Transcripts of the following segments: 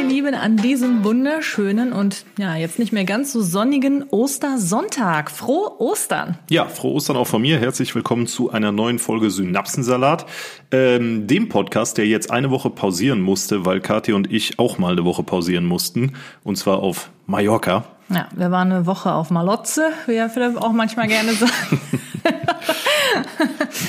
Ihr Lieben, an diesem wunderschönen und ja, jetzt nicht mehr ganz so sonnigen Ostersonntag. Frohe Ostern! Ja, frohe Ostern auch von mir. Herzlich willkommen zu einer neuen Folge Synapsensalat, ähm, dem Podcast, der jetzt eine Woche pausieren musste, weil Kathi und ich auch mal eine Woche pausieren mussten, und zwar auf Mallorca. Ja, wir waren eine Woche auf Malotze, wie ja Philipp auch manchmal gerne sagt.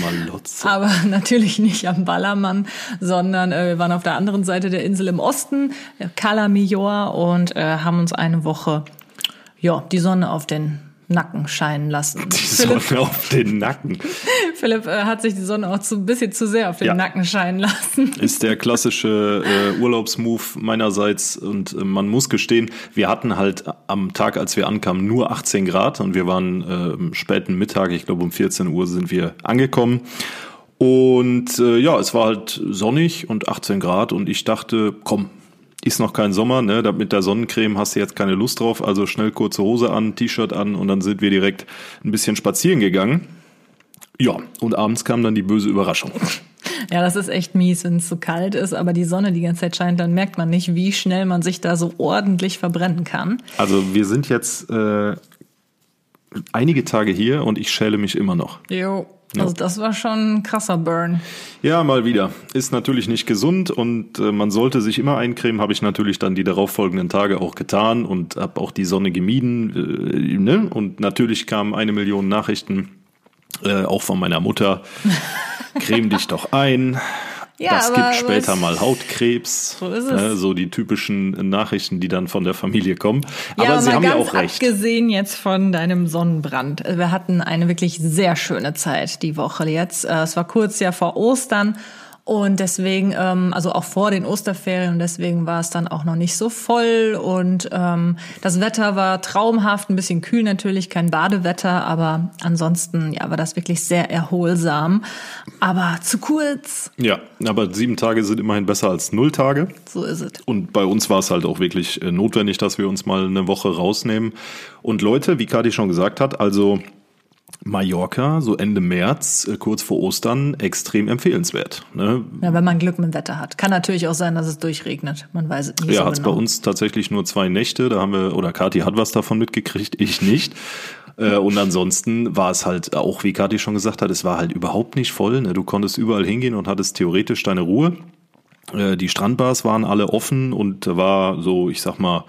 Malotze. Aber natürlich nicht am Ballermann, sondern äh, wir waren auf der anderen Seite der Insel im Osten, Cala Millor, und äh, haben uns eine Woche ja, die Sonne auf den Nacken scheinen lassen. Die Sonne auf den Nacken. Philipp äh, hat sich die Sonne auch zu, ein bisschen zu sehr auf den Ja. Nacken scheinen lassen. Ist der klassische äh, Urlaubsmove meinerseits und äh, man muss gestehen, wir hatten halt am Tag, als wir ankamen, nur 18 Grad und wir waren äh, am späten Mittag, ich glaube um 14 Uhr sind wir angekommen. Und äh, ja, es war halt sonnig und 18 Grad und ich dachte, komm, ist noch kein Sommer, ne? Da Mit der Sonnencreme hast du jetzt keine Lust drauf, also schnell kurze Hose an, T-Shirt an und dann sind wir direkt ein bisschen spazieren gegangen. Ja, und abends kam dann die böse Überraschung. Ja, das ist echt mies, wenn es so kalt ist, aber die Sonne die ganze Zeit scheint, dann merkt man nicht, wie schnell man sich da so ordentlich verbrennen kann. Also wir sind jetzt äh, einige Tage hier und ich schäle mich immer noch. Jo. Also das war schon ein krasser Burn. Ja, mal wieder. Ist natürlich nicht gesund und äh, man sollte sich immer eincremen. Habe ich natürlich dann die darauffolgenden Tage auch getan und habe auch die Sonne gemieden. Äh, ne? Und natürlich kamen eine Million Nachrichten, äh, auch von meiner Mutter. Creme dich doch ein. Ja, das aber- gibt aber später es- mal Hautkrebs. So ist es. Ne? So die typischen Nachrichten, die dann von der Familie kommen. Ja, Aber sie mal haben ja auch recht. abgesehen jetzt von deinem Sonnenbrand. Wir hatten eine wirklich sehr schöne Zeit die Woche jetzt. Äh, Es war kurz ja vor Ostern und deswegen, ähm, also auch vor den Osterferien und deswegen war es dann auch noch nicht so voll und ähm, das Wetter war traumhaft, ein bisschen kühl natürlich, kein Badewetter, aber ansonsten ja war das wirklich sehr erholsam, aber zu kurz. Ja, aber sieben Tage sind immerhin besser als null Tage. So ist es. Und bei uns war es halt auch wirklich äh, notwendig, dass wir uns mal eine Woche rausnehmen. Und Leute, wie Kati schon gesagt hat, also Mallorca, so Ende März, äh, kurz vor Ostern, extrem empfehlenswert. Ne? Ja, wenn man Glück mit dem Wetter hat. Kann natürlich auch sein, dass es durchregnet. Man weiß es nicht Ja, so hat's genau. bei uns tatsächlich nur zwei Nächte. Da haben wir, oder Kati hat was davon mitgekriegt, ich nicht. Äh, Und ansonsten war es halt auch, wie Kati schon gesagt hat, es war halt überhaupt nicht voll. ne? Du konntest überall hingehen und hattest theoretisch deine Ruhe. Äh, Die Strandbars waren alle offen und da war so, ich sag mal,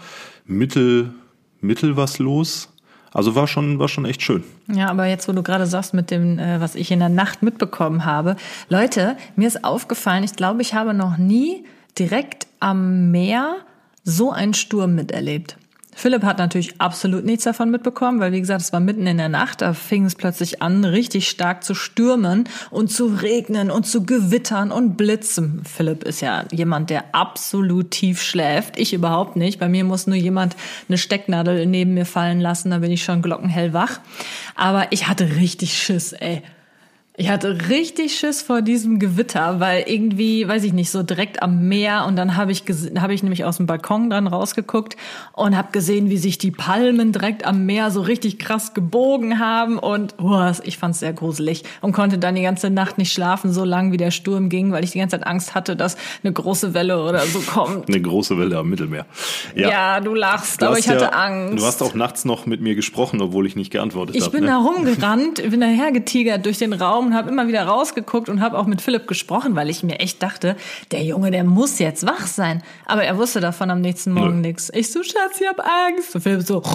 mittel, mittel was los. Also war schon, war schon echt schön. Ja, aber jetzt, wo du gerade sagst mit dem, äh, was ich in der Nacht mitbekommen habe, Leute, mir ist aufgefallen, ich glaube, ich habe noch nie direkt am Meer so einen Sturm miterlebt. Philipp hat natürlich absolut nichts davon mitbekommen, weil wie gesagt, es war mitten in der Nacht, da fing es plötzlich an, richtig stark zu stürmen und zu regnen und zu gewittern und blitzen. Philipp ist ja jemand, der absolut tief schläft. Ich überhaupt nicht. Bei mir muss nur jemand eine Stecknadel neben mir fallen lassen, dann bin ich schon glockenhell wach. Aber ich hatte richtig Schiss, ey. Ich hatte richtig Schiss vor diesem Gewitter, weil irgendwie, weiß ich nicht, so direkt am Meer und dann habe ich habe ich nämlich aus dem Balkon dran rausgeguckt und habe gesehen, wie sich die Palmen direkt am Meer so richtig krass gebogen haben und oh, ich fand es sehr gruselig und konnte dann die ganze Nacht nicht schlafen, so lang wie der Sturm ging, weil ich die ganze Zeit Angst hatte, dass eine große Welle oder so kommt. Eine große Welle am Mittelmeer. Ja, du lachst, Du aber ich hatte ja, Angst. Du hast auch nachts noch mit mir gesprochen, obwohl ich nicht geantwortet Ich habe. bin ne? da rumgerannt, bin dahergetigert durch den Raum und habe immer wieder rausgeguckt und habe auch mit Philipp gesprochen, weil ich mir echt dachte, der Junge, der muss jetzt wach sein. Aber er wusste davon am nächsten Morgen Nö. nichts. Ich so, Schatz, ich hab Angst. Und Philipp so.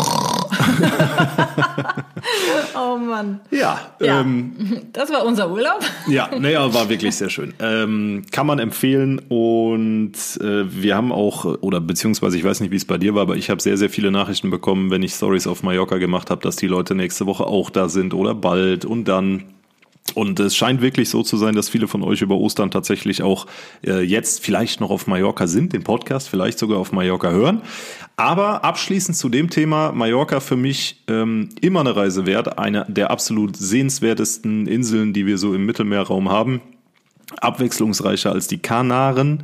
oh Mann. Ja, Ja, Ähm, das war unser Urlaub. Ja, naja, war wirklich sehr schön. Ähm, kann man empfehlen und äh, wir haben auch, oder beziehungsweise ich weiß nicht, wie es bei dir war, aber ich habe sehr, sehr viele Nachrichten bekommen, wenn ich Stories auf Mallorca gemacht habe, dass die Leute nächste Woche auch da sind oder bald und dann. Und es scheint wirklich so zu sein, dass viele von euch über Ostern tatsächlich auch äh, jetzt vielleicht noch auf Mallorca sind, den Podcast vielleicht sogar auf Mallorca hören. Aber abschließend zu dem Thema Mallorca für mich ähm, immer eine Reise wert, eine der absolut sehenswertesten Inseln, die wir so im Mittelmeerraum haben, abwechslungsreicher als die Kanaren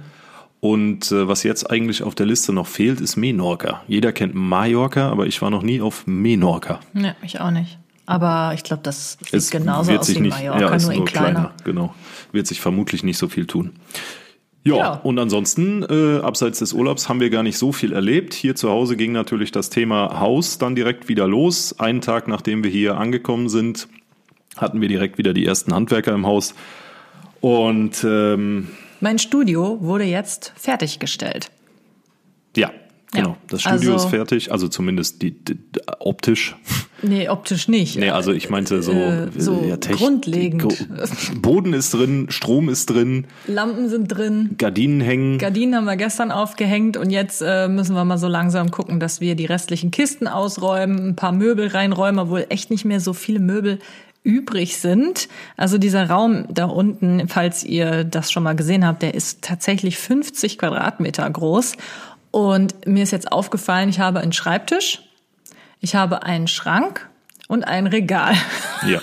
Und äh, was jetzt eigentlich auf der Liste noch fehlt, ist Menorca. Jeder kennt Mallorca, aber ich war noch nie auf Menorca. Ja, ich auch nicht. Aber ich glaube, das sieht Es genauso wird aus sich wie nicht, Mallorca, ja, ist nur in kleiner. Genau. Wird sich vermutlich nicht so viel tun. Ja, Ja. und ansonsten, äh, abseits des Urlaubs haben wir gar nicht so viel erlebt. Hier zu Hause ging natürlich das Thema Haus dann direkt wieder los. Einen Tag nachdem wir hier angekommen sind, hatten wir direkt wieder die ersten Handwerker im Haus. Und ähm, Mein Studio wurde jetzt fertiggestellt. ja, genau. Ja, Das Studio also- ist fertig, also zumindest die, die, optisch. Nee, optisch nicht. Nee, also ich meinte so, Äh, so ja, Techn- grundlegend. Boden ist drin, Strom ist drin, Lampen sind drin. Gardinen hängen. Gardinen haben wir gestern aufgehängt und jetzt äh, müssen wir mal so langsam gucken, dass wir die restlichen Kisten ausräumen, ein paar Möbel reinräumen, obwohl echt nicht mehr so viele Möbel übrig sind. Also dieser Raum da unten, falls ihr das schon mal gesehen habt, der ist tatsächlich 50 Quadratmeter groß. Und mir ist jetzt aufgefallen, ich habe einen Schreibtisch, ich habe einen Schrank und ein Regal. Ja,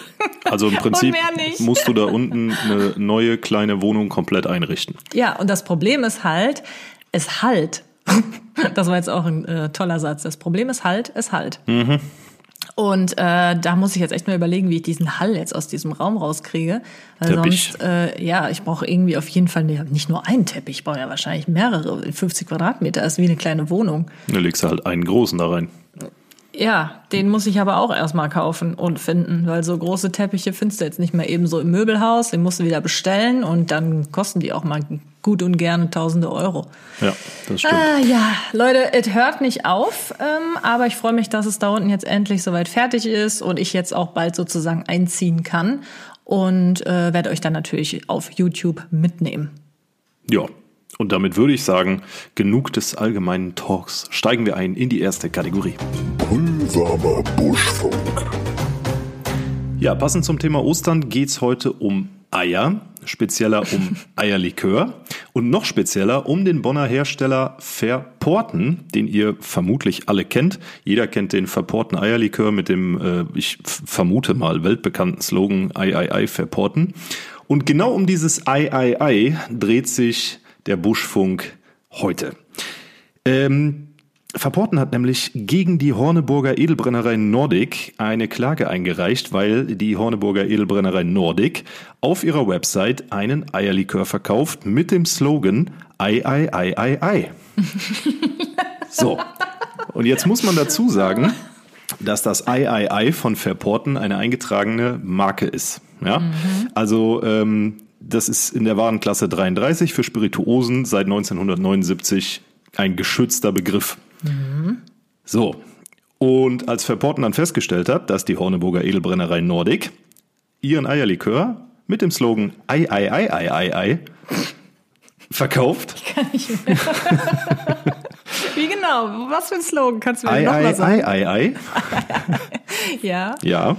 also im Prinzip musst du da unten eine neue kleine Wohnung komplett einrichten. Ja, und das Problem ist halt, es halt. Das war jetzt auch ein äh, toller Satz. Das Problem ist halt, es halt. Und äh, da muss ich jetzt echt mal überlegen, wie ich diesen Hall jetzt aus diesem Raum rauskriege. Weil Teppich. sonst, äh, ja, ich brauche irgendwie auf jeden Fall nicht nur einen Teppich, ich brauche ja wahrscheinlich mehrere. 50 Quadratmeter ist wie eine kleine Wohnung. Da legst du halt einen großen da rein. Ja, den muss ich aber auch erstmal kaufen und finden, weil so große Teppiche findest du jetzt nicht mehr eben so im Möbelhaus. Den musst du wieder bestellen und dann kosten die auch mal gut und gerne tausende Euro. Ja, das stimmt. Ah, ja, Leute, es hört nicht auf, ähm, aber ich freue mich, dass es da unten jetzt endlich soweit fertig ist und ich jetzt auch bald sozusagen einziehen kann und äh, werde euch dann natürlich auf YouTube mitnehmen. Ja, und damit würde ich sagen, genug des allgemeinen Talks. Steigen wir ein in die erste Kategorie. Pulsamer Buschfunk. Ja, passend zum Thema Ostern geht's heute um Eier, spezieller um Eierlikör und noch spezieller um den Bonner Hersteller Verporten, den ihr vermutlich alle kennt. Jeder kennt den Verporten Eierlikör mit dem, äh, ich vermute mal, weltbekannten Slogan Ei, Ei, Ei, Verporten. Und genau um dieses Ei, Ei, Ei dreht sich der Buschfunk heute. Ähm, Verporten hat nämlich gegen die Horneburger Edelbrennerei Nordic eine Klage eingereicht, weil die Horneburger Edelbrennerei Nordic auf ihrer Website einen Eierlikör verkauft mit dem Slogan Ei, Ei, Ei, Ei, Ei. So. Und jetzt muss man dazu sagen, dass das Ei, Ei, Ei von Verporten eine eingetragene Marke ist. Ja? Also, ähm, das ist in der Warenklasse 33 für Spirituosen seit 1979 ein geschützter Begriff. So. Und als Verporten dann festgestellt hat, dass die Horneburger Edelbrennerei Nordic ihren Eierlikör mit dem Slogan Ei, Ei, Ei, Ei, Ei, Ei verkauft. Wie genau? Was für ein Slogan? Kannst du mir Ei, noch mal Ei, sagen? Ei, Ei, Ei. Ja. Ja,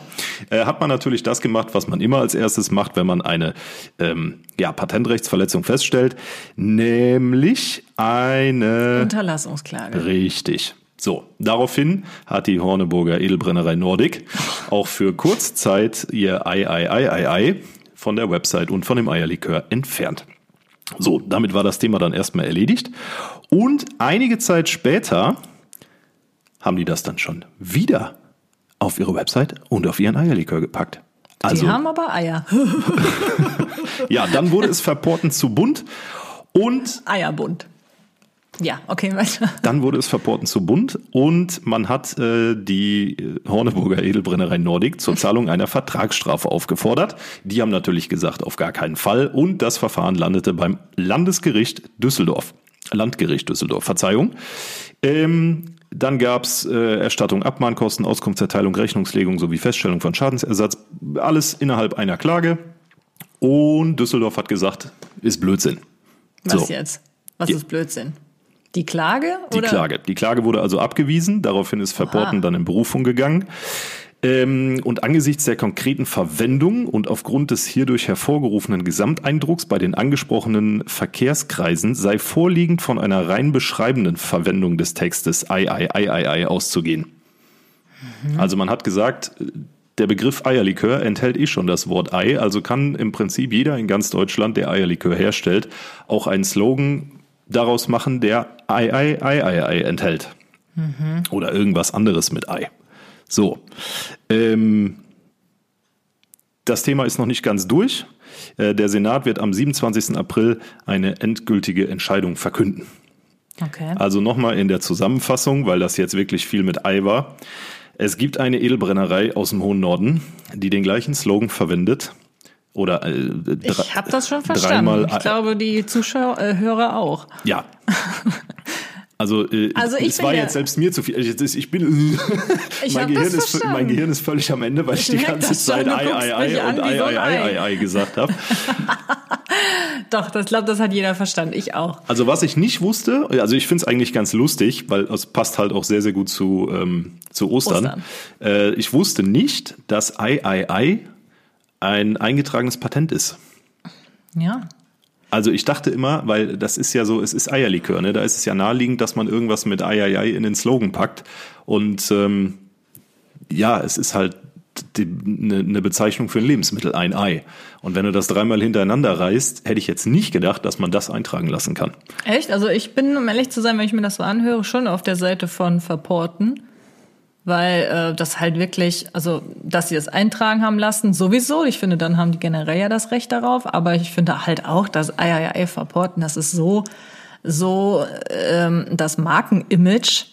äh, hat man natürlich das gemacht, was man immer als erstes macht, wenn man eine ähm, ja, Patentrechtsverletzung feststellt, nämlich eine Unterlassungsklage. richtig. So, daraufhin hat die Horneburger Edelbrennerei Nordic auch für Kurzzeit ihr Ei, Ei, Ei, Ei, Ei von der Website und von dem Eierlikör entfernt. So, damit war das Thema dann erstmal erledigt. Und einige Zeit später haben die das dann schon wieder auf ihre Website und auf ihren Eierlikör gepackt. Also, Die haben aber Eier. ja, dann wurde es verporten zu bunt und Eierbund. Ja, okay, weiter. dann wurde es verporten zu bunt und man hat äh, die Horneburger Edelbrennerei Nordic zur Zahlung einer Vertragsstrafe aufgefordert. Die haben natürlich gesagt, auf gar keinen Fall und das Verfahren landete beim Landesgericht Düsseldorf. Landgericht Düsseldorf, Verzeihung. Ähm, dann gab's äh, Erstattung Abmahnkosten, Auskunftserteilung, Rechnungslegung sowie Feststellung von Schadensersatz. Alles innerhalb einer Klage. Und Düsseldorf hat gesagt, ist Blödsinn. Was So. jetzt? Was Die- ist Blödsinn? Die Klage? Die oder? Klage. Die Klage wurde also abgewiesen. Daraufhin ist Verporten dann in Berufung gegangen. Ähm, und angesichts der konkreten Verwendung und aufgrund des hierdurch hervorgerufenen Gesamteindrucks bei den angesprochenen Verkehrskreisen sei vorliegend von einer rein beschreibenden Verwendung des Textes Ei, Ei, Ei, Ei, Ei auszugehen. Also man hat gesagt, der Begriff Eierlikör enthält eh schon das Wort Ei, also kann im Prinzip jeder in ganz Deutschland, der Eierlikör herstellt, auch einen Slogan daraus machen, der Ei, Ei, Ei, Ei, Ei enthält. Oder irgendwas anderes mit Ei. So. Ähm, das Thema ist noch nicht ganz durch. Äh, Der Senat wird am 27. April eine endgültige Entscheidung verkünden. Okay. Also nochmal in der Zusammenfassung, weil das jetzt wirklich viel mit Ei war. Es gibt eine Edelbrennerei aus dem hohen Norden, die den gleichen Slogan verwendet. Oder äh, Ich habe das schon verstanden. Dreimal Ich glaube, die Zuschauer, äh, Hörer auch. Ja. Also, äh, Also ich es war jetzt selbst mir zu viel. Ich, ich bin, Ich mein, Gehirn ist, mein Gehirn ist völlig am Ende, weil ich, Ich die ganze schon, Zeit Ei, Ei, Ei und Ei, Ei, Ei. Ei, Ei gesagt habe. Doch, das glaube, das hat jeder verstanden. Ich auch. Also was ich nicht wusste, also ich finde es eigentlich ganz lustig, weil es passt halt auch sehr, sehr gut zu, ähm, zu Ostern. Ostern. Äh, ich wusste nicht, dass Ei, Ei, Ei ein eingetragenes Patent ist. Ja. Also ich dachte immer, weil das ist ja so, es ist Eierlikör, ne? Da ist es ja naheliegend, dass man irgendwas mit Ei, Ei, Ei in den Slogan packt. Und ähm, ja, es ist halt eine, eine Bezeichnung für ein Lebensmittel, ein Ei. Und wenn du das dreimal hintereinander reißt, hätte ich jetzt nicht gedacht, dass man das eintragen lassen kann. Echt? Also ich bin, um ehrlich zu sein, wenn ich mir das so anhöre, schon auf der Seite von Verporten. Weil äh, das halt wirklich, also dass sie das eintragen haben lassen, sowieso. Ich finde, dann haben die generell ja das Recht darauf. Aber ich finde halt auch, dass Verporten, das ist so, so ähm, das Markenimage,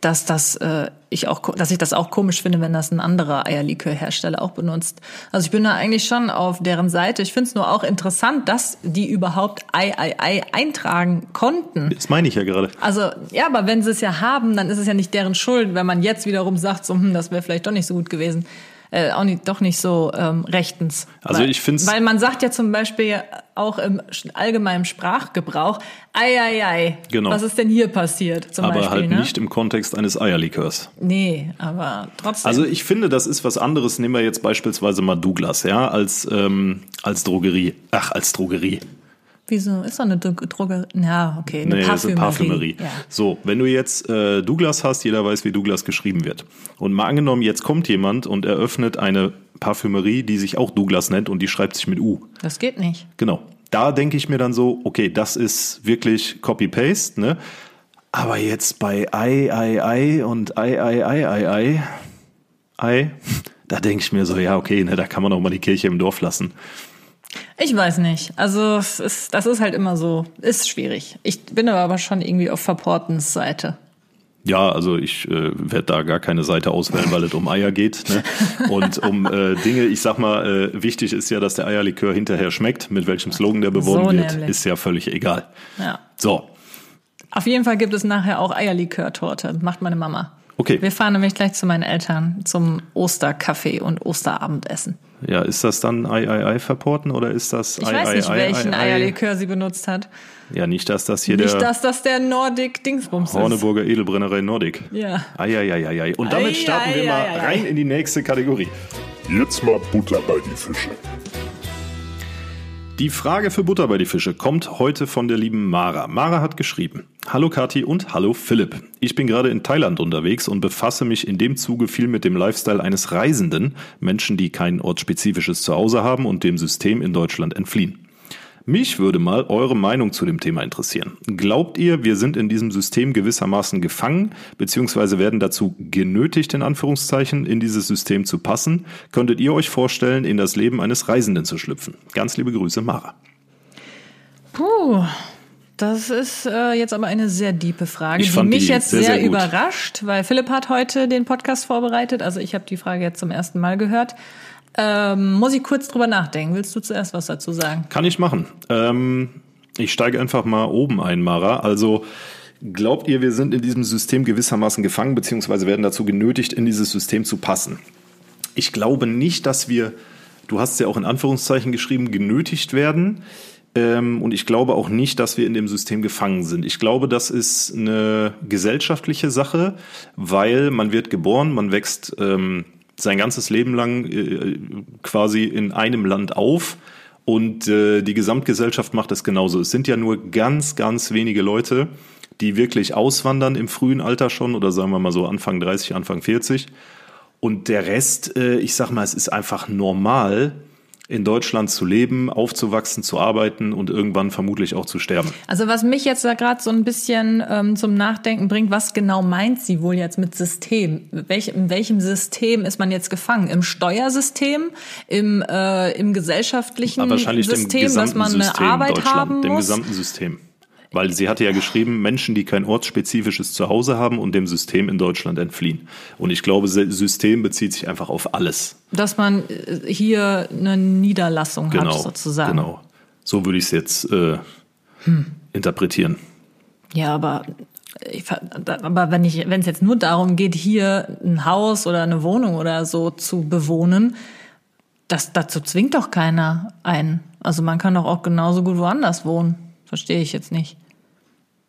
dass das äh, ich auch, dass ich das auch komisch finde, wenn das ein anderer Eierlikörhersteller auch benutzt. Also ich bin da eigentlich schon auf deren Seite. Ich finde es nur auch interessant, dass die überhaupt Ei, Ei, Ei eintragen konnten. Das meine ich ja gerade. Also ja, aber wenn sie es ja haben, dann ist es ja nicht deren Schuld, wenn man jetzt wiederum sagt, so, hm, das wäre vielleicht doch nicht so gut gewesen. Äh, auch nicht, doch nicht so ähm, rechtens. Also weil, ich find's- Weil man sagt ja zum Beispiel auch im allgemeinen Sprachgebrauch, ei, ei, ei, Genau. was ist denn hier passiert zum Aber Beispiel, halt ne? nicht im Kontext eines Eierlikörs. Nee, aber trotzdem. Also ich finde, das ist was anderes. Nehmen wir jetzt beispielsweise mal Douglas, ja, als, ähm, als Drogerie. Ach, als Drogerie. Wieso? Ist doch eine Dro- Drogerie. Ja, okay, eine Nee, das ist Parfümerie. Parfümerie. Ja. So, wenn du jetzt äh, Douglas hast, jeder weiß, wie Douglas geschrieben wird. Und mal angenommen, jetzt kommt jemand und eröffnet eine Parfümerie, die sich auch Douglas nennt und die schreibt sich mit U. Das geht nicht. Genau. Da denke ich mir dann so, okay, das ist wirklich Copy-Paste, ne? Aber jetzt bei Ei, Ei, Ei und Ei, Ei, Ei, Ei, Ei, Ei, da denke ich mir so, ja, okay, ne, da kann man auch mal die Kirche im Dorf lassen. Ich weiß nicht. Also es ist, das ist halt immer so, ist schwierig. Ich bin aber schon irgendwie auf Verportens Seite. Ja, also ich äh, werde da gar keine Seite auswählen, weil es um Eier geht. Ne? Und um äh, Dinge, ich sag mal, äh, wichtig ist ja, dass der Eierlikör hinterher schmeckt. Mit welchem Slogan der beworben So wird, nämlich. ist ja völlig egal. Ja. So, Auf jeden Fall gibt es nachher auch Eierlikörtorte. Macht meine Mama. okay. Wir fahren nämlich gleich zu meinen Eltern zum Osterkaffee und Osterabendessen. Ja, ist das dann Ei, Ei, Ei verporten oder ist das Ich Ei, weiß Ei, nicht, Ei, welchen Ei, Ei? Eierlikör sie benutzt hat. Ja, nicht, dass das hier Nicht, der dass das der Nordic Dingsbums ist. Horneburger Edelbrennerei Nordic. Ja. Eieieiei. Und damit Ei, starten wir ei, mal ei, ei, rein in die nächste Kategorie. Jetzt mal Butter bei die Fische. Die Frage für Butter bei die Fische kommt heute von der lieben Mara. Mara hat geschrieben: Hallo Kathi und hallo Philipp. Ich bin gerade in Thailand unterwegs und befasse mich in dem Zuge viel mit dem Lifestyle eines Reisenden, Menschen, die kein ortsspezifisches Zuhause haben und dem System in Deutschland entfliehen. Mich würde mal eure Meinung zu dem Thema interessieren. Glaubt ihr, wir sind in diesem System gewissermaßen gefangen, beziehungsweise werden dazu genötigt, in Anführungszeichen, in dieses System zu passen? Könntet ihr euch vorstellen, in das Leben eines Reisenden zu schlüpfen? Ganz liebe Grüße, Mara. Puh, das ist äh, jetzt aber eine sehr diepe Frage, Ich die mich die jetzt sehr, sehr, sehr überrascht, weil Philipp hat heute den Podcast vorbereitet. Also ich habe die Frage jetzt zum ersten Mal gehört. Ähm, muss ich kurz drüber nachdenken? Willst du zuerst was dazu sagen? Kann ich machen. Ähm, ich steige einfach mal oben ein, Mara. Also glaubt ihr, wir sind in diesem System gewissermaßen gefangen, beziehungsweise werden dazu genötigt, in dieses System zu passen? Ich glaube nicht, dass wir, du hast es ja auch in Anführungszeichen geschrieben, genötigt werden. Ähm, und ich glaube auch nicht, dass wir in dem System gefangen sind. Ich glaube, das ist eine gesellschaftliche Sache, weil man wird geboren, man wächst ähm, sein ganzes Leben lang äh, quasi in einem Land auf und äh, die Gesamtgesellschaft macht es genauso. Es sind ja nur ganz, ganz wenige Leute, die wirklich auswandern im frühen Alter schon oder sagen wir mal so Anfang 30, Anfang 40. Und der Rest, äh, ich sag mal, es ist einfach normal, in Deutschland zu leben, aufzuwachsen, zu arbeiten und irgendwann vermutlich auch zu sterben. Also was mich jetzt da gerade so ein bisschen ähm, zum Nachdenken bringt, was genau meint sie wohl jetzt mit System? Welch, in welchem System ist man jetzt gefangen? Im Steuersystem, im, äh, im gesellschaftlichen Aber wahrscheinlich System, dem dass man eine System Arbeit haben dem muss? gesamten System. Weil sie hatte ja geschrieben, Menschen, die kein ortsspezifisches Zuhause haben und dem System in Deutschland entfliehen. Und ich glaube, System bezieht sich einfach auf alles. Dass man äh, hier eine Niederlassung Genau. hat, sozusagen. Genau. So würde ich es jetzt äh, interpretieren. Ja, aber ich, aber wenn ich, wenn es jetzt nur darum geht, hier ein Haus oder eine Wohnung oder so zu bewohnen, das dazu zwingt doch keiner ein. Also man kann doch auch genauso gut woanders wohnen. Verstehe ich jetzt nicht.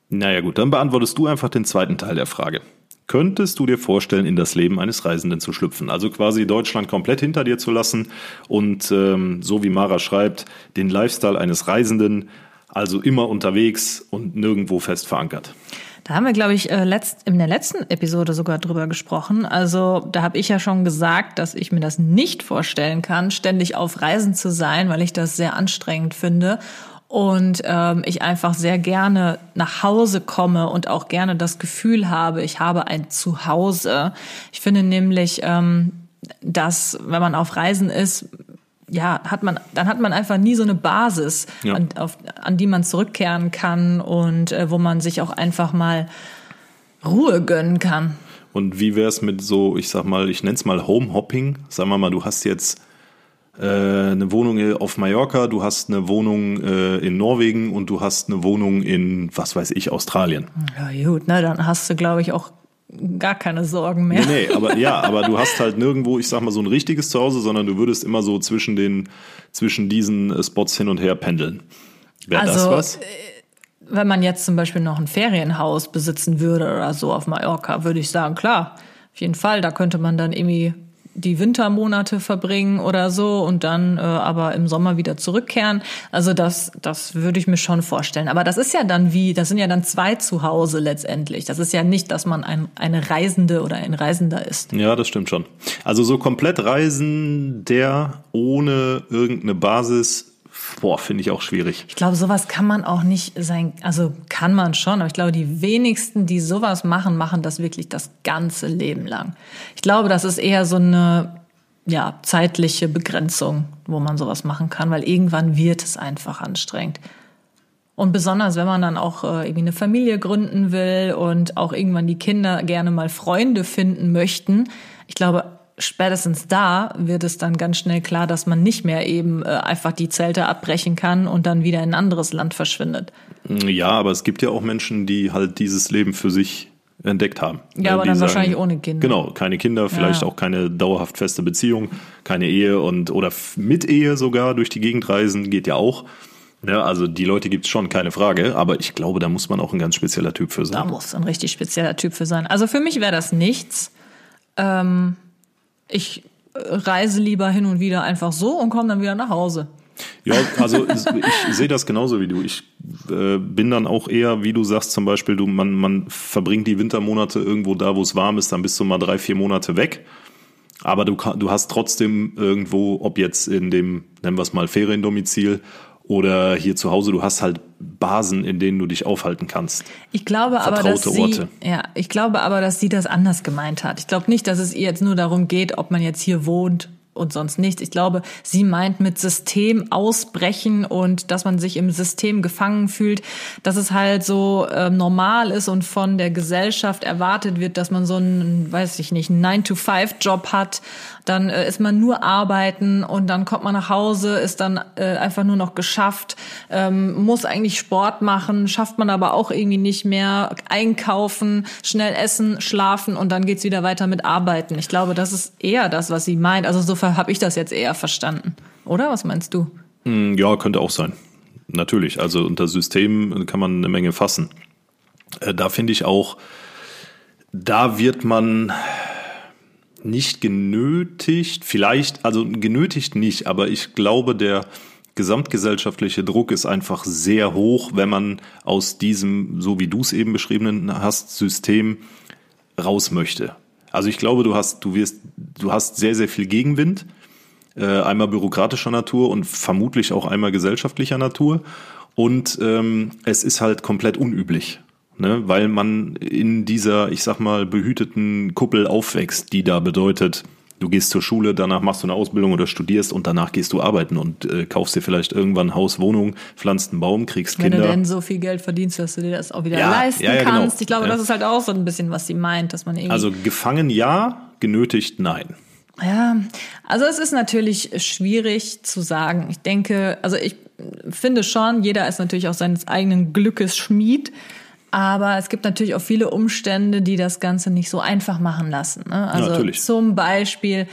Naja gut, dann beantwortest du einfach den zweiten Teil der Frage. Könntest du dir vorstellen, in das Leben eines Reisenden zu schlüpfen? Also quasi Deutschland komplett hinter dir zu lassen und ähm, so wie Mara schreibt, den Lifestyle eines Reisenden, also immer unterwegs und nirgendwo fest verankert. Da haben wir, glaube ich, äh, letzt, in der letzten Episode sogar drüber gesprochen. Also da habe ich ja schon gesagt, dass ich mir das nicht vorstellen kann, ständig auf Reisen zu sein, weil ich das sehr anstrengend finde. Und ähm, ich einfach sehr gerne nach Hause komme und auch gerne das Gefühl habe, ich habe ein Zuhause. Ich finde nämlich, ähm, dass wenn man auf Reisen ist, ja, hat man, dann hat man einfach nie so eine Basis, Ja. an, auf, an die man zurückkehren kann und äh, wo man sich auch einfach mal Ruhe gönnen kann. Und wie wär's mit so, ich sag mal, ich nenn's mal Homehopping. Sagen wir mal, du hast jetzt äh, eine Wohnung auf Mallorca, du hast eine Wohnung äh, in Norwegen und du hast eine Wohnung in, was weiß ich, Australien. Ja, gut, ne, dann hast du, glaube ich, auch gar keine Sorgen mehr. Nee, nee, aber ja, aber du hast halt nirgendwo, ich sag mal, so ein richtiges Zuhause, sondern du würdest immer so zwischen den, zwischen diesen äh, Spots hin und her pendeln. Wäre das Also, was? Wenn man jetzt zum Beispiel noch ein Ferienhaus besitzen würde oder so auf Mallorca, würde ich sagen, klar, auf jeden Fall, da könnte man dann irgendwie die Wintermonate verbringen oder so und dann äh, aber im Sommer wieder zurückkehren. Also das, das würde ich mir schon vorstellen. Aber das ist ja dann wie, das sind ja dann zwei Zuhause letztendlich. Das ist ja nicht, dass man ein, eine Reisende oder ein Reisender ist. Ja, das stimmt schon. Also so komplett reisen, der ohne irgendeine Basis, boah, finde ich auch schwierig. Ich glaube, sowas kann man auch nicht sein, also kann man schon, aber ich glaube, die wenigsten, die sowas machen, machen das wirklich das ganze Leben lang. Ich glaube, das ist eher so eine ja, zeitliche Begrenzung, wo man sowas machen kann, weil irgendwann wird es einfach anstrengend. Und besonders, wenn man dann auch äh, irgendwie eine Familie gründen will und auch irgendwann die Kinder gerne mal Freunde finden möchten. Ich glaube, spätestens da wird es dann ganz schnell klar, dass man nicht mehr eben äh, einfach die Zelte abbrechen kann und dann wieder in ein anderes Land verschwindet. Ja, aber es gibt ja auch Menschen, die halt dieses Leben für sich entdeckt haben. Ja, aber Die dann wahrscheinlich ohne Kinder. Genau, keine Kinder, vielleicht Ja. auch keine dauerhaft feste Beziehung, keine Ehe und oder mit Ehe sogar durch die Gegend reisen, geht ja auch. Ja, also die Leute gibt's schon, keine Frage, aber ich glaube, da muss man auch ein ganz spezieller Typ für Da sein. muss ein richtig spezieller Typ für sein. Also für mich wäre das nichts. Ähm, ich äh, reise lieber hin und wieder einfach so und komme dann wieder nach Hause. Ja, also ich sehe das genauso wie du. Ich äh, bin dann auch eher, wie du sagst, zum Beispiel, du, man, man verbringt die Wintermonate irgendwo da, wo es warm ist, dann bist du mal drei, vier Monate weg. Aber du, du hast trotzdem irgendwo, ob jetzt in dem, nennen wir es mal, Feriendomizil oder hier zu Hause, du hast halt Basen, in denen du dich aufhalten kannst. Ich glaube aber, dass Vertraute sie, Orte. ja, ich glaube aber, dass sie das anders gemeint hat. Ich glaube nicht, dass es ihr jetzt nur darum geht, ob man jetzt hier wohnt und sonst nichts. Ich glaube, sie meint mit System ausbrechen und dass man sich im System gefangen fühlt, dass es halt so ähm, normal ist und von der Gesellschaft erwartet wird, dass man so einen, weiß ich nicht, einen 9-to-5-Job hat. Dann äh, ist man nur arbeiten und dann kommt man nach Hause, ist dann äh, einfach nur noch geschafft, ähm, muss eigentlich Sport machen, schafft man aber auch irgendwie nicht mehr, einkaufen, schnell essen, schlafen und dann geht's wieder weiter mit Arbeiten. Ich glaube, das ist eher das, was sie meint. Also so habe ich das jetzt eher verstanden. Oder was meinst du? Hm, Ja, könnte auch sein. Natürlich. Also unter System kann man eine Menge fassen. Äh, Da finde ich auch, da wird man nicht genötigt, vielleicht, also genötigt nicht, aber ich glaube, der gesamtgesellschaftliche Druck ist einfach sehr hoch, wenn man aus diesem, so wie du es eben beschrieben hast, System raus möchte. Also ich glaube, du hast, du wirst, du hast sehr, sehr viel Gegenwind Äh, einmal bürokratischer Natur und vermutlich auch einmal gesellschaftlicher Natur. Und ähm, es ist halt komplett unüblich. Ne, weil man in dieser, ich sag mal, behüteten Kuppel aufwächst, die da bedeutet, du gehst zur Schule, danach machst du eine Ausbildung oder studierst und danach gehst du arbeiten und äh, kaufst dir vielleicht irgendwann Haus, Wohnung, pflanzt einen Baum, kriegst Wenn Kinder. du denn so viel Geld verdienst, dass du dir das auch wieder Ja, leisten ja, ja, genau. kannst. Ich glaube, das ist halt auch so ein bisschen, was sie meint, dass man irgendwie. also gefangen ja, genötigt nein. Ja, also es ist natürlich schwierig zu sagen. Ich denke, also ich finde schon, jeder ist natürlich auch seines eigenen Glückes Schmied. Aber es gibt natürlich auch viele Umstände, die das Ganze nicht so einfach machen lassen. Ne? Also natürlich. zum Beispiel,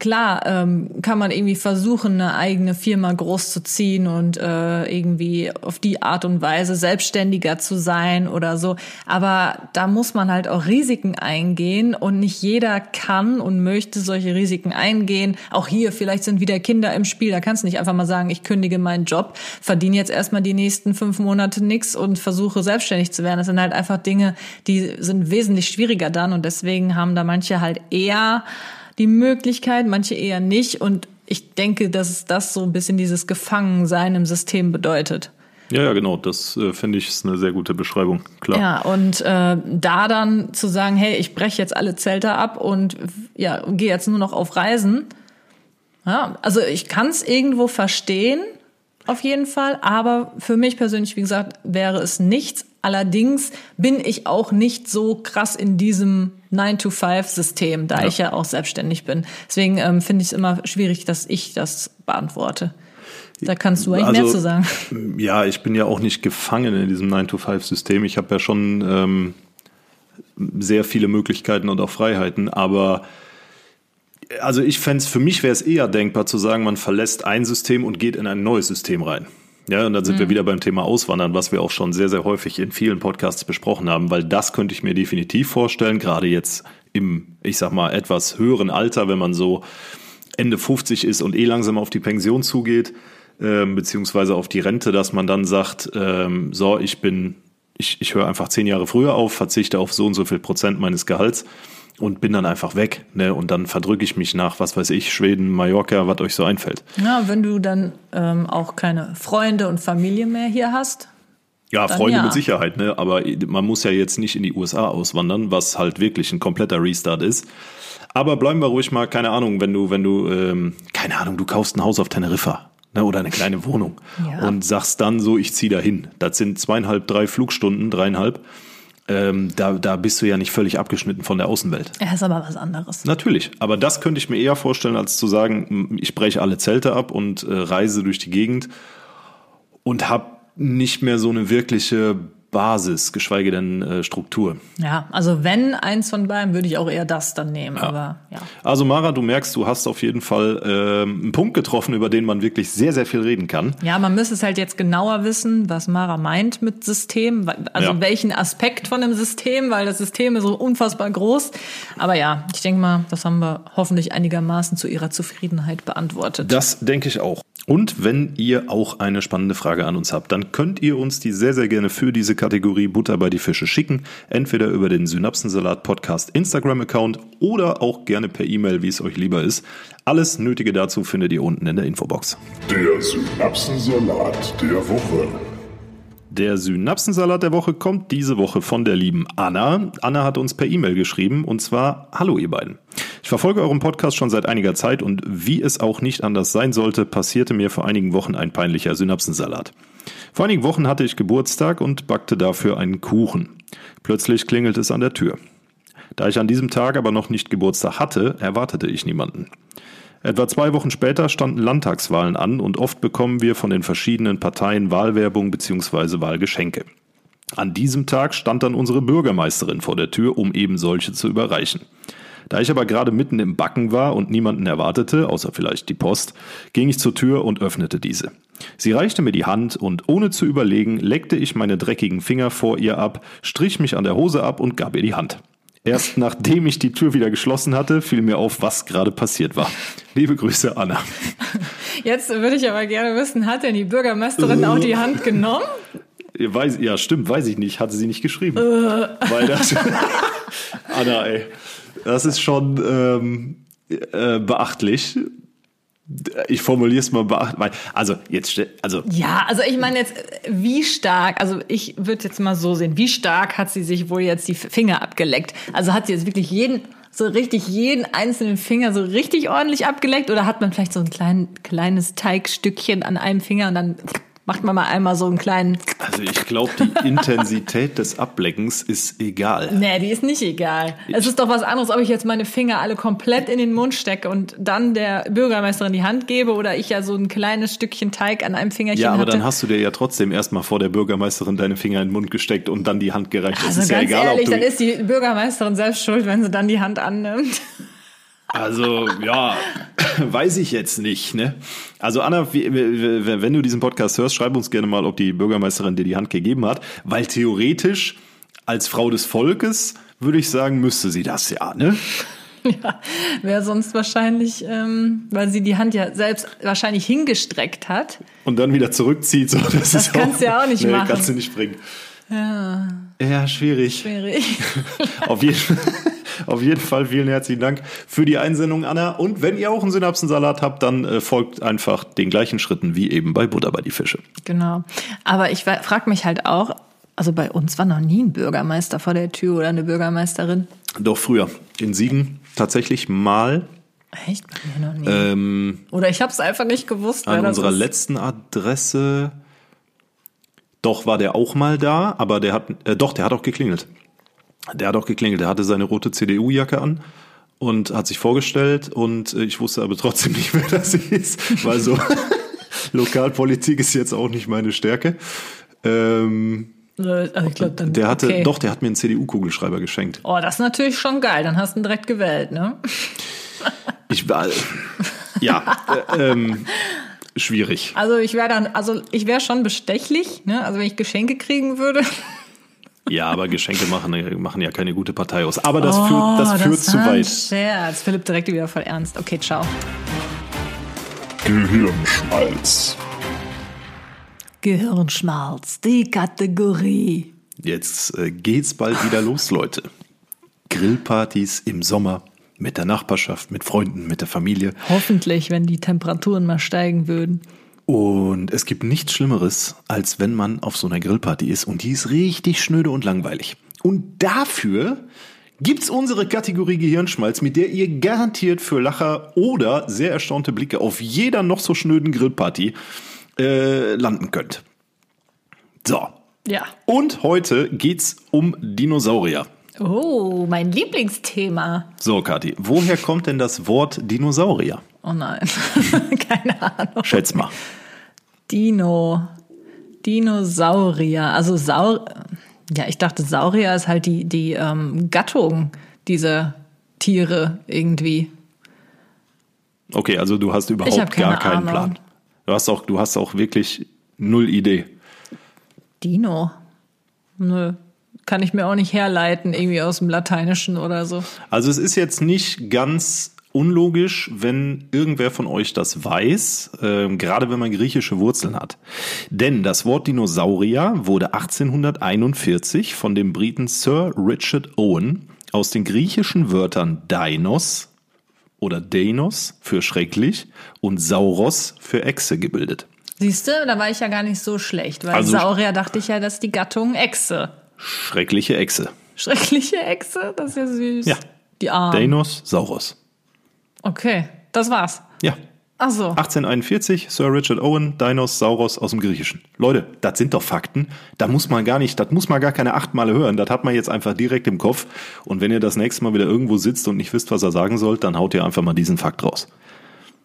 klar, ähm, kann man irgendwie versuchen, eine eigene Firma großzuziehen und äh, irgendwie auf die Art und Weise selbstständiger zu sein oder so. Aber da muss man halt auch Risiken eingehen und nicht jeder kann und möchte solche Risiken eingehen. Auch hier, vielleicht sind wieder Kinder im Spiel. Da kannst du nicht einfach mal sagen, ich kündige meinen Job, verdiene jetzt erstmal die nächsten fünf Monate nix und versuche selbstständig zu werden. Das sind halt einfach Dinge, die sind wesentlich schwieriger dann und deswegen haben da manche halt eher die Möglichkeit, manche eher nicht. Und ich denke, dass es das so ein bisschen dieses Gefangensein im System bedeutet. Ja, ja, genau. Das äh, finde ich ist eine sehr gute Beschreibung. Klar. Ja, und äh, da dann zu sagen, hey, ich breche jetzt alle Zelte ab und ja, gehe jetzt nur noch auf Reisen. Ja, also ich kann es irgendwo verstehen, auf jeden Fall. Aber für mich persönlich, wie gesagt, wäre es nichts. Allerdings bin ich auch nicht so krass in diesem 9-to-5-System, da Ja. ich ja auch selbstständig bin. Deswegen ähm, finde ich es immer schwierig, dass ich das beantworte. Da kannst du eigentlich mehr zu sagen. Ja, ich bin ja auch nicht gefangen in diesem 9-to-5-System. Ich habe ja schon ähm, sehr viele Möglichkeiten und auch Freiheiten, aber also ich fände für mich wäre es eher denkbar zu sagen, man verlässt ein System und geht in ein neues System rein. Ja, und dann sind wir wieder beim Thema Auswandern, was wir auch schon sehr, sehr häufig in vielen Podcasts besprochen haben, weil das könnte ich mir definitiv vorstellen, gerade jetzt im, ich sag mal, etwas höheren Alter, wenn man so Ende 50 ist und eh langsam auf die Pension zugeht, ähm, beziehungsweise auf die Rente, dass man dann sagt, ähm, so, ich bin, ich, ich höre einfach zehn Jahre früher auf, verzichte auf so und so viel Prozent meines Gehalts und bin dann einfach weg. Ne? Und dann verdrücke ich mich nach, was weiß ich, Schweden, Mallorca, was euch so einfällt. Ja, wenn du dann ähm, auch keine Freunde und Familie mehr hier hast. Ja, Dann Freunde ja. mit Sicherheit, ne? aber man muss ja jetzt nicht in die USA auswandern, was halt wirklich ein kompletter Restart ist. Aber bleiben wir ruhig mal, keine Ahnung, wenn du, wenn du, ähm, keine Ahnung, du kaufst ein Haus auf Teneriffa ne? oder eine kleine Wohnung Ja. und sagst dann so, ich ziehe dahin. Das sind zweieinhalb, drei Flugstunden, dreieinhalb. Ähm, da, da bist du ja nicht völlig abgeschnitten von der Außenwelt. Ja, ist aber was anderes. Natürlich, aber das könnte ich mir eher vorstellen, als zu sagen, ich breche alle Zelte ab und äh, reise durch die Gegend und habe nicht mehr so eine wirkliche Basis, geschweige denn äh, Struktur. Ja, also wenn eins von beiden, würde ich auch eher das dann nehmen. Aber ja. Also Mara, du merkst, du hast auf jeden Fall ähm, einen Punkt getroffen, über den man wirklich sehr, sehr viel reden kann. Ja, man müsste es halt jetzt genauer wissen, was Mara meint mit System, also Ja. welchen Aspekt von dem System, weil das System ist so unfassbar groß. Aber ja, ich denke mal, das haben wir hoffentlich einigermaßen zu ihrer Zufriedenheit beantwortet. Das denke ich auch. Und wenn ihr auch eine spannende Frage an uns habt, dann könnt ihr uns die sehr, sehr gerne für diese Kategorie Butter bei die Fische schicken. Entweder über den Synapsensalat Podcast Instagram-Account oder auch gerne per E-Mail, wie es euch lieber ist. Alles Nötige dazu findet ihr unten in der Infobox. Der Synapsensalat der Woche. Der Synapsensalat der Woche kommt diese Woche von der lieben Anna. Anna hat uns per E-Mail geschrieben und zwar Hallo ihr beiden. Ich verfolge euren Podcast schon seit einiger Zeit und wie es auch nicht anders sein sollte, passierte mir vor einigen Wochen ein peinlicher Synapsensalat. Vor einigen Wochen hatte ich Geburtstag und backte dafür einen Kuchen. Plötzlich klingelt es an der Tür. Da ich an diesem Tag aber noch nicht Geburtstag hatte, erwartete ich niemanden. Etwa zwei Wochen später standen Landtagswahlen an und oft bekommen wir von den verschiedenen Parteien Wahlwerbung bzw. Wahlgeschenke. An diesem Tag stand dann unsere Bürgermeisterin vor der Tür, um eben solche zu überreichen. Da ich aber gerade mitten im Backen war und niemanden erwartete, außer vielleicht die Post, ging ich zur Tür und öffnete diese. Sie reichte mir die Hand und ohne zu überlegen, leckte ich meine dreckigen Finger vor ihr ab, strich mich an der Hose ab und gab ihr die Hand. Erst nachdem ich die Tür wieder geschlossen hatte, fiel mir auf, was gerade passiert war. Liebe Grüße, Anna. Jetzt würde ich aber gerne wissen, hat denn die Bürgermeisterin auch die Hand genommen? Weiß, ja, stimmt, weiß ich nicht. Hatte sie nicht geschrieben. Weil das. Anna, ey. Das ist schon ähm, äh, beachtlich. Ich formuliere es mal beacht, weil, also jetzt, also Ja, also ich meine jetzt, wie stark, also ich würde jetzt mal so sehen, wie stark hat sie sich wohl jetzt die Finger abgeleckt? Also hat sie jetzt wirklich jeden, so richtig jeden einzelnen Finger so richtig ordentlich abgeleckt oder hat man vielleicht so ein klein, kleines Teigstückchen an einem Finger und dann macht man mal einmal so einen kleinen, Also ich glaube, die Intensität des Ableckens ist egal. nee, die ist nicht egal. Es ist doch was anderes, ob ich jetzt meine Finger alle komplett in den Mund stecke und dann der Bürgermeisterin die Hand gebe oder ich ja so ein kleines Stückchen Teig an einem Fingerchen Ja, aber hatte. dann hast du dir ja trotzdem erstmal vor der Bürgermeisterin deine Finger in den Mund gesteckt und dann die Hand gereicht. Das also ist ja ganz egal, ehrlich, dann ist die Bürgermeisterin selbst schuld, wenn sie dann die Hand annimmt. Also, ja, weiß ich jetzt nicht, ne? Also, Anna, wenn du diesen Podcast hörst, schreib uns gerne mal, ob die Bürgermeisterin dir die Hand gegeben hat, weil theoretisch als Frau des Volkes würde ich sagen, müsste sie das ja, ne? Ja, wäre sonst wahrscheinlich, ähm, weil sie die Hand ja selbst wahrscheinlich hingestreckt hat. Und dann wieder zurückzieht, so. Das, ist kannst du ja auch nicht nee, machen. kannst du nicht bringen. Ja. Ja, schwierig. Schwierig. Auf jeden, auf jeden Fall vielen herzlichen Dank für die Einsendung, Anna. Und wenn ihr auch einen Synapsensalat habt, dann äh, folgt einfach den gleichen Schritten wie eben bei Butter bei die Fische. Genau. Aber ich frage mich halt auch, also bei uns war noch nie ein Bürgermeister vor der Tür oder eine Bürgermeisterin. Doch früher in Siegen tatsächlich mal Echt? Bei mir noch nie. ähm, oder ich habe es einfach nicht gewusst. an unserer letzten Adresse. Doch war der auch mal da, aber der hat äh, doch, der hat auch geklingelt. Der hat auch geklingelt. Der hatte seine rote CDU-Jacke an und hat sich vorgestellt und äh, ich wusste aber trotzdem nicht, wer das ist, weil so Lokalpolitik ist jetzt auch nicht meine Stärke. Ähm, Also ich glaub, dann, der hatte, okay. doch, der hat mir einen CDU-Kugelschreiber geschenkt. Oh, das ist natürlich schon geil. Dann hast du ihn direkt gewählt, ne? Ich war, ja, äh, ähm, schwierig. Also ich wäre dann, also ich wäre schon bestechlich, ne? Also wenn ich Geschenke kriegen würde. Ja, aber Geschenke machen, machen ja keine gute Partei aus. Aber das führt, das führt zu weit. Scherz. Philipp direkt wieder voll ernst. Okay, ciao. Gehirnschmalz. Gehirnschmalz, die Kategorie. Jetzt äh, geht's bald wieder los, Leute. Grillpartys im Sommer mit der Nachbarschaft, mit Freunden, mit der Familie. Hoffentlich, wenn die Temperaturen mal steigen würden. Und es gibt nichts Schlimmeres, als wenn man auf so einer Grillparty ist und die ist richtig schnöde und langweilig. Und dafür gibt's unsere Kategorie Gehirnschmalz, mit der ihr garantiert für Lacher oder sehr erstaunte Blicke auf jeder noch so schnöden Grillparty äh, landen könnt. So. Ja. Und heute geht's um Dinosaurier. Oh, mein Lieblingsthema. So, Kathi, woher kommt denn das Wort Dinosaurier? Oh nein. Keine Ahnung. Schätz mal. Dino. Dinosaurier. Also Saur. Ja, ich dachte, Saurier ist halt die, die ähm, Gattung dieser Tiere irgendwie. Okay, also du hast überhaupt gar keinen Ahnung. Plan. Du hast auch, du hast auch wirklich null Idee. Dino. Nö. Kann ich mir auch nicht herleiten, irgendwie aus dem Lateinischen oder so. Also es ist jetzt nicht ganz unlogisch, wenn irgendwer von euch das weiß, ähm, gerade wenn man griechische Wurzeln hat. Denn das Wort Dinosaurier wurde 1841 von dem Briten Sir Richard Owen aus den griechischen Wörtern Dinos oder Deinos für schrecklich und Sauros für Echse gebildet. Siehst du, da war ich ja gar nicht so schlecht, weil Also- Saurier dachte ich ja, das ist die Gattung Echse. Schreckliche Echse. Schreckliche Echse, das ist ja süß. Ja. Die Arme. Deinos, Sauros. Okay, das war's. Ja. Ach so. 1841, Sir Richard Owen, Dinos, Sauros aus dem Griechischen. Leute, das sind doch Fakten. Da muss man gar nicht, das muss man gar keine acht Male hören. Das hat man jetzt einfach direkt im Kopf. Und wenn ihr das nächste Mal wieder irgendwo sitzt und nicht wisst, was er sagen sollt, dann haut ihr einfach mal diesen Fakt raus.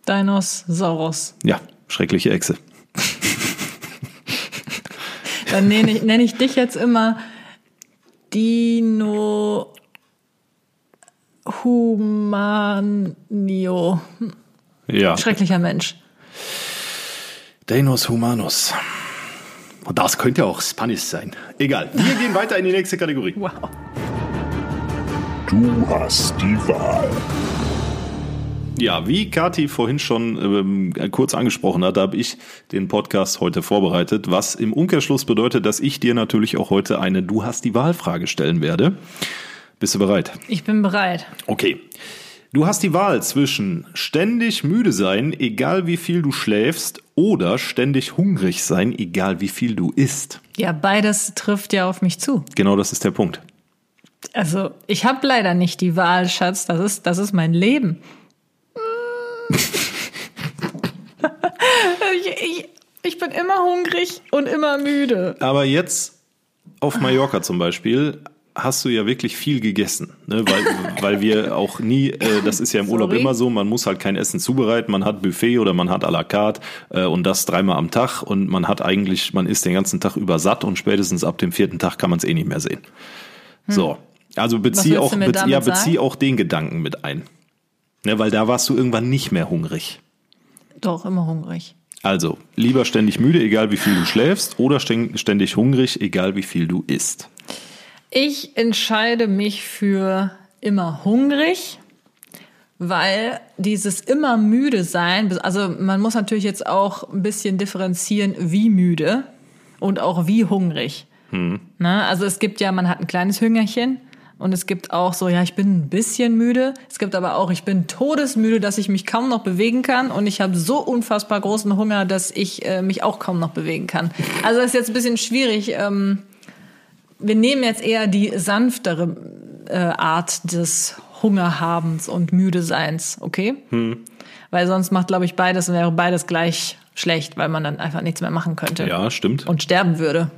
Dinosaurus. Ja, schreckliche Echse. Dann nenne ich, nenn ich dich jetzt immer Dino Humanio. Ja. Schrecklicher Mensch. Dinos Humanus. Und das könnte auch Spanisch sein. Egal. Wir gehen weiter in die nächste Kategorie. Wow. Du hast die Wahl. Ja, wie Kati vorhin schon ähm, kurz angesprochen hat, habe ich den Podcast heute vorbereitet, was im Umkehrschluss bedeutet, dass ich dir natürlich auch heute eine Du hast die Wahlfrage stellen werde. Bist du bereit? Ich bin bereit. Okay. Du hast die Wahl zwischen ständig müde sein, egal wie viel du schläfst, oder ständig hungrig sein, egal wie viel du isst. Ja, beides trifft ja auf mich zu. Genau das ist der Punkt. Also, ich habe leider nicht die Wahl, Schatz. Das ist, das ist mein Leben. ich, ich, ich bin immer hungrig und immer müde. Aber jetzt auf Mallorca zum Beispiel hast du ja wirklich viel gegessen, ne? weil, weil wir auch nie, äh, das ist ja im Urlaub Sorry. immer so, man muss halt kein Essen zubereiten, man hat Buffet oder man hat à la carte äh, und das dreimal am Tag und man hat eigentlich, man ist den ganzen Tag über satt und spätestens ab dem vierten Tag kann man es eh nicht mehr sehen. So, also bezieh auch, bezieh, ja, bezieh auch den Gedanken mit ein. Ne, weil da warst du irgendwann nicht mehr hungrig. Doch, immer hungrig. Also, lieber ständig müde, egal wie viel du schläfst, oder ständig hungrig, egal wie viel du isst. Ich entscheide mich für immer hungrig, weil dieses immer müde sein, also man muss natürlich jetzt auch ein bisschen differenzieren, wie müde und auch wie hungrig. Ne? Also es gibt ja, man hat ein kleines Hüngerchen und es gibt auch so, ja, ich bin ein bisschen müde. Es gibt aber auch, ich bin todesmüde, dass ich mich kaum noch bewegen kann und ich habe so unfassbar großen Hunger, dass ich äh, mich auch kaum noch bewegen kann. Also das ist jetzt ein bisschen schwierig. Ähm, wir nehmen jetzt eher die sanftere äh, Art des Hungerhabens und Müdeseins, okay? Weil sonst macht, glaube ich, beides wäre beides gleich schlecht, weil man dann einfach nichts mehr machen könnte Ja, stimmt. und sterben würde,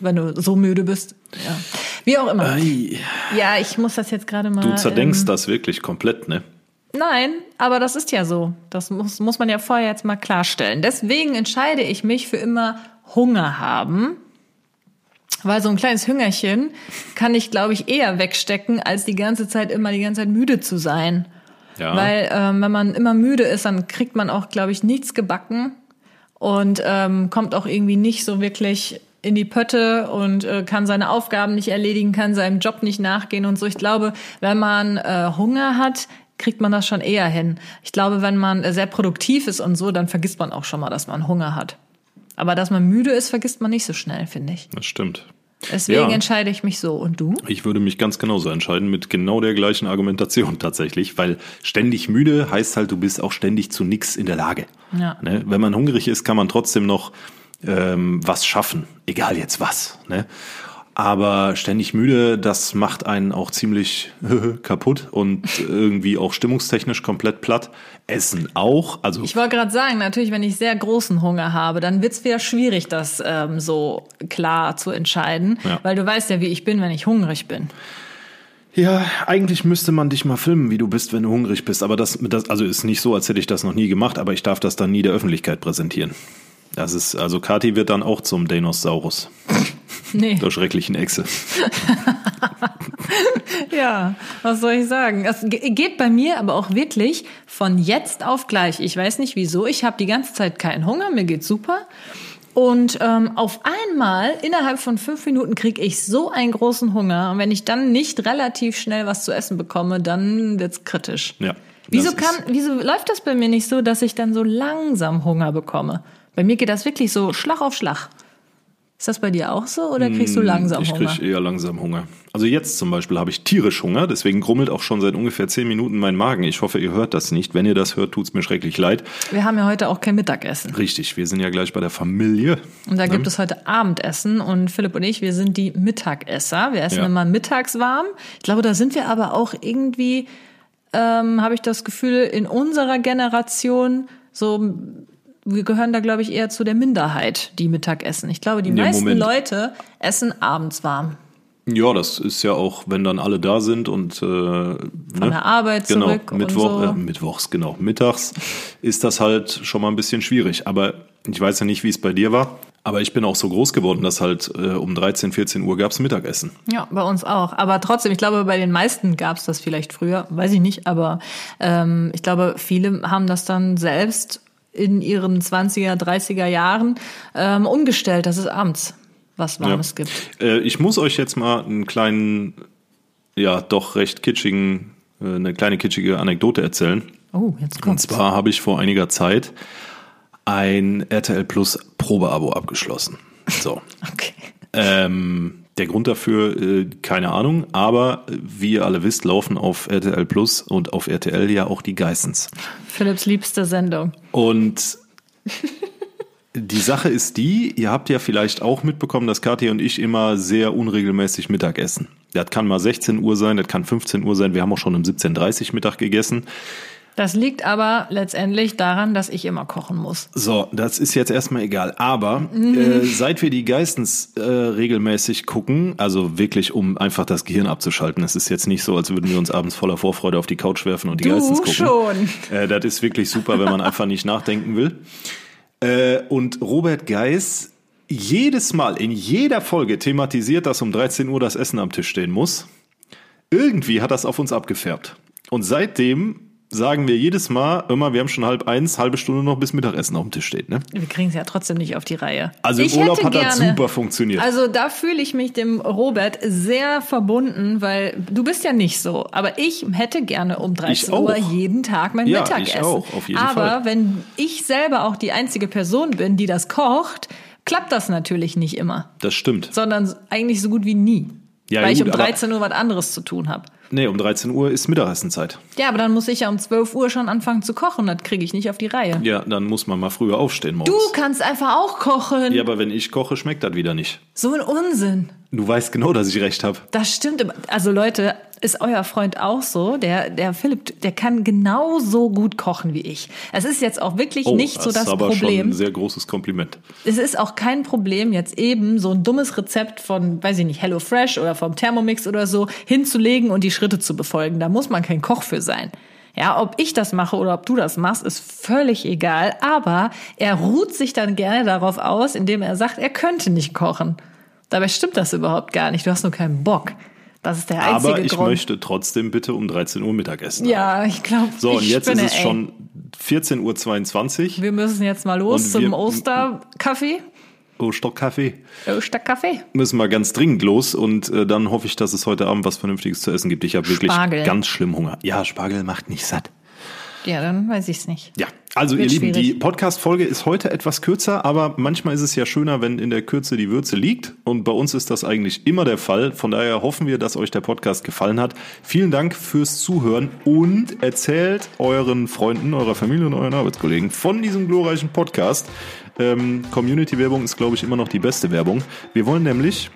wenn du so müde bist. Ja. Wie auch immer. Ei, Ja, ich muss das jetzt gerade mal. du zerdenkst ähm, das wirklich komplett, ne? Nein, aber das ist ja so. Das muss, muss man ja vorher jetzt mal klarstellen. Deswegen entscheide ich mich für immer Hunger haben. Weil so ein kleines Hüngerchen kann ich, glaube ich, eher wegstecken, als die ganze Zeit immer die ganze Zeit müde zu sein. Ja. Weil ähm, wenn man immer müde ist, dann kriegt man auch, glaube ich, nichts gebacken und ähm, kommt auch irgendwie nicht so wirklich in die Pötte und äh, kann seine Aufgaben nicht erledigen, kann seinem Job nicht nachgehen und so. Ich glaube, wenn man äh, Hunger hat, kriegt man das schon eher hin. Ich glaube, wenn man äh, sehr produktiv ist und so, dann vergisst man auch schon mal, dass man Hunger hat. Aber dass man müde ist, vergisst man nicht so schnell, finde ich. Das stimmt. Deswegen Ja. entscheide ich mich so. Und du? Ich würde mich ganz genauso entscheiden, mit genau der gleichen Argumentation tatsächlich, weil ständig müde heißt halt, du bist auch ständig zu nix in der Lage. Ja. Ne? Wenn man hungrig ist, kann man trotzdem noch ähm, was schaffen, egal jetzt was. Ne? Aber ständig müde, das macht einen auch ziemlich kaputt und irgendwie auch stimmungstechnisch komplett platt. Essen auch, also Ich wollte gerade sagen, natürlich, wenn ich sehr großen Hunger habe, dann wird's wieder schwierig, das ähm, so klar zu entscheiden. Ja. Weil du weißt ja, wie ich bin, wenn ich hungrig bin. Ja, eigentlich müsste man dich mal filmen, wie du bist, wenn du hungrig bist. Aber das, das also ist nicht so, als hätte ich das noch nie gemacht, aber ich darf das dann nie der Öffentlichkeit präsentieren. Das ist, also Kati wird dann auch zum Dinosaurus, Nee. der schrecklichen Echse. Ja, was soll ich sagen? Es ge- geht bei mir aber auch wirklich von jetzt auf gleich. Ich weiß nicht wieso. Ich habe die ganze Zeit keinen Hunger, mir geht's super. Und ähm, auf einmal, innerhalb von fünf Minuten, kriege ich so einen großen Hunger. Und wenn ich dann nicht relativ schnell was zu essen bekomme, dann wird's kritisch. Ja. Wieso das kann, wieso läuft das bei mir nicht so, dass ich dann so langsam Hunger bekomme? Bei mir geht das wirklich so Schlag auf Schlag. Ist das bei dir auch so oder kriegst du langsam Hm, ich Hunger? krieg eher langsam Hunger. Also jetzt zum Beispiel habe ich tierisch Hunger, deswegen grummelt auch schon seit ungefähr zehn Minuten mein Magen. Ich hoffe, ihr hört das nicht. Wenn ihr das hört, tut's mir schrecklich leid. Wir haben ja heute auch kein Mittagessen. Richtig, wir sind ja gleich bei der Familie. Und da gibt es heute Abendessen und Philipp und ich, wir sind die Mittagesser. Wir essen Ja. immer mittags warm. Ich glaube, da sind wir aber auch irgendwie, ähm, habe ich das Gefühl, in unserer Generation so, wir gehören da, glaube ich, eher zu der Minderheit, die Mittag essen. Ich glaube, die Ja, meisten Moment. Leute essen abends warm. Ja, das ist ja auch, wenn dann alle da sind und äh, von der Arbeit genau, zurück und Mittwoch, so. äh, Mittwochs, genau, mittags ist das halt schon mal ein bisschen schwierig. Aber ich weiß ja nicht, wie es bei dir war. Aber ich bin auch so groß geworden, dass halt äh, um 13, 14 Uhr gab's Mittagessen. Ja, bei uns auch. Aber trotzdem, ich glaube, bei den meisten gab es das vielleicht früher, weiß ich nicht, aber ähm, ich glaube, viele haben das dann selbst in ihren 20er, 30er Jahren ähm, umgestellt, dass es abends was Warmes gibt. Äh, ich muss euch jetzt mal einen kleinen, ja, doch recht kitschigen, äh, eine kleine kitschige Anekdote erzählen. Oh, jetzt Und kommt's. zwar habe ich vor einiger Zeit ein RTL Plus Probeabo abgeschlossen. So. Okay. Ähm, Der Grund dafür, äh, keine Ahnung, aber wie ihr alle wisst, laufen auf RTL Plus und auf RTL ja auch die Geissens. Philipps liebste Sendung. Und die Sache ist die, ihr habt ja vielleicht auch mitbekommen, dass Kathi und ich immer sehr unregelmäßig Mittag essen. Das kann mal 16 Uhr sein, das kann 15 Uhr sein. Wir haben auch schon um 17.30 Uhr Mittag gegessen. Das liegt aber letztendlich daran, dass ich immer kochen muss. So, das ist jetzt erstmal egal. Aber äh, seit wir die Geistens äh, regelmäßig gucken, also wirklich, um einfach das Gehirn abzuschalten, es ist jetzt nicht so, als würden wir uns abends voller Vorfreude auf die Couch werfen und die Du Geistens gucken. schon. Äh, das ist wirklich super, wenn man einfach nicht nachdenken will. Äh, und Robert Geis jedes Mal in jeder Folge thematisiert, dass um 13 Uhr das Essen am Tisch stehen muss. Irgendwie hat das auf uns abgefärbt. Und seitdem sagen wir jedes Mal immer, wir haben schon halb eins, halbe Stunde noch bis Mittagessen auf dem Tisch steht. Ne? Wir kriegen es ja trotzdem nicht auf die Reihe. Also im Ich Urlaub hätte hat das gerne- super funktioniert. Also da fühle ich mich dem Robert sehr verbunden, weil du bist ja nicht so. Aber ich hätte gerne um 13 auch. Uhr jeden Tag mein Ja, Mittagessen. ich auch, auf jeden Aber Fall. wenn ich selber auch die einzige Person bin, die das kocht, klappt das natürlich nicht immer. das stimmt. Sondern eigentlich so gut wie nie. Ja, weil ich gut, um aber- 13 Uhr was anderes zu tun habe. Nee, um 13 Uhr ist Mittagessenzeit. Ja, aber dann muss ich ja um 12 Uhr schon anfangen zu kochen. Das kriege ich nicht auf die Reihe. Ja, dann muss man mal früher aufstehen morgens. Du kannst einfach auch kochen. ja, aber wenn ich koche, schmeckt das wieder nicht. So ein Unsinn. Du weißt genau, dass ich recht habe. Das stimmt. immer. Also Leute, ist euer Freund auch so? Der, der Philipp, der kann genauso gut kochen wie ich. Es ist jetzt auch wirklich nicht so das Oh, ist aber schon Problem. ein sehr großes Kompliment. Es ist auch kein Problem, jetzt eben so ein dummes Rezept von, weiß ich nicht, HelloFresh oder vom Thermomix oder so hinzulegen und die Schritte zu befolgen. Da muss man kein Koch für sein. Ja, ob ich das mache oder ob du das machst, ist völlig egal. Aber er ruht sich dann gerne darauf aus, indem er sagt, er könnte nicht kochen. Dabei stimmt das überhaupt gar nicht. Du hast nur keinen Bock. Das ist der einzige Aber ich Grund. möchte trotzdem bitte um 13 Uhr Mittagessen. ja, ich glaube. So, und ich jetzt spinne, ist es ey. schon 14.22 Uhr. Wir müssen jetzt mal los zum wir- Osterkaffee. Oh, Stockkaffee. Osterkaffee. Müssen wir ganz dringend los und äh, dann hoffe ich, dass es heute Abend was Vernünftiges zu essen gibt. Ich habe wirklich Spargel. ganz schlimm Hunger. Ja, Spargel macht nicht satt. Ja, dann weiß ich's nicht. Ja, also ihr Lieben, schwierig. die Podcast-Folge ist heute etwas kürzer, aber manchmal ist es ja schöner, wenn in der Kürze die Würze liegt. Und bei uns ist das eigentlich immer der Fall. Von daher hoffen wir, dass euch der Podcast gefallen hat. Vielen Dank fürs Zuhören und erzählt euren Freunden, eurer Familie und euren Arbeitskollegen von diesem glorreichen Podcast. Ähm, Community-Werbung ist, glaube ich, immer noch die beste Werbung. Wir wollen nämlich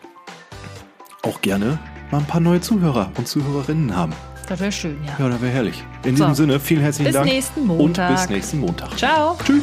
auch gerne mal ein paar neue Zuhörer und Zuhörerinnen haben. Das wäre schön, ja. Ja, das wäre herrlich. In So. diesem Sinne, vielen herzlichen Bis Dank. nächsten Und Montag. bis nächsten Montag. Ciao. Tschüss.